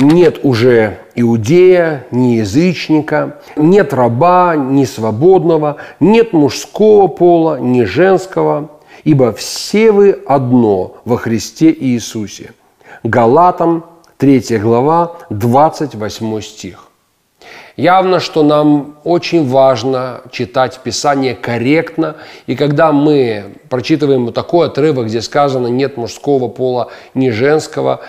Нет уже иудея, ни язычника, нет раба, ни свободного, нет мужского пола, ни женского, ибо все вы одно во Христе Иисусе. Галатам 3 глава, 28 стих. Явно, что нам очень важно читать Писание корректно, и когда мы прочитываем такой отрывок, где сказано «нет мужского пола, ни женского»,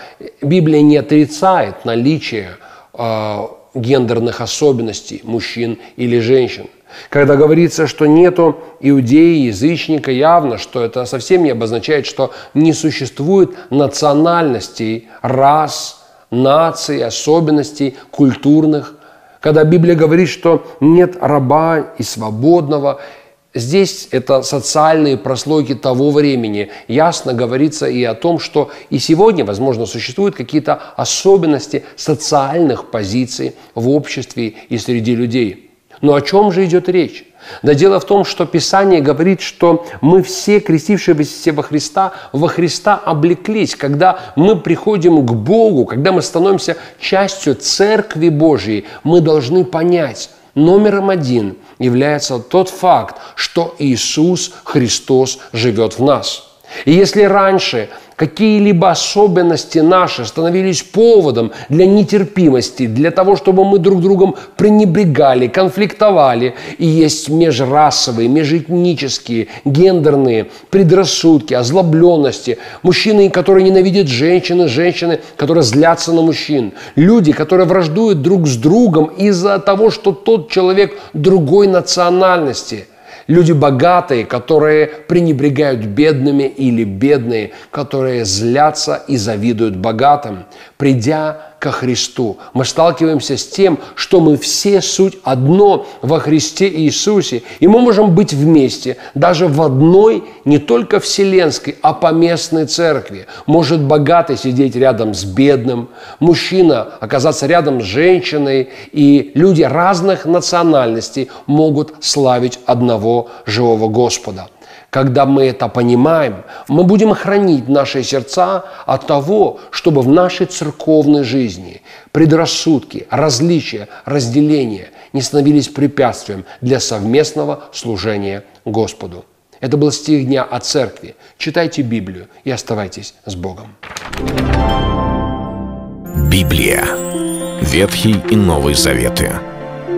Библия не отрицает наличие э, гендерных особенностей мужчин или женщин. Когда говорится, что нету иудеи, язычника, явно, что это совсем не обозначает, что не существует национальностей, рас, наций, особенностей культурных, когда Библия говорит, что нет раба и свободного, Здесь это социальные прослойки того времени. Ясно говорится и о том, что и сегодня, возможно, существуют какие-то особенности социальных позиций в обществе и среди людей. Но о чем же идет речь? Да дело в том, что Писание говорит, что мы все, крестившиеся во Христа, во Христа облеклись. Когда мы приходим к Богу, когда мы становимся частью Церкви Божьей, мы должны понять, номером один является тот факт, что Иисус Христос живет в нас. И если раньше какие-либо особенности наши становились поводом для нетерпимости, для того, чтобы мы друг другом пренебрегали, конфликтовали. И есть межрасовые, межэтнические, гендерные предрассудки, озлобленности. Мужчины, которые ненавидят женщины, женщины, которые злятся на мужчин. Люди, которые враждуют друг с другом из-за того, что тот человек другой национальности – Люди богатые, которые пренебрегают бедными или бедные, которые злятся и завидуют богатым. Придя ко Христу. Мы сталкиваемся с тем, что мы все суть одно во Христе Иисусе. И мы можем быть вместе, даже в одной, не только вселенской, а поместной церкви. Может богатый сидеть рядом с бедным, мужчина оказаться рядом с женщиной, и люди разных национальностей могут славить одного живого Господа – когда мы это понимаем, мы будем хранить наши сердца от того, чтобы в нашей церковной жизни предрассудки, различия, разделения не становились препятствием для совместного служения Господу. Это был стих дня о церкви. Читайте Библию и оставайтесь с Богом. Библия. Ветхий и Новый Заветы.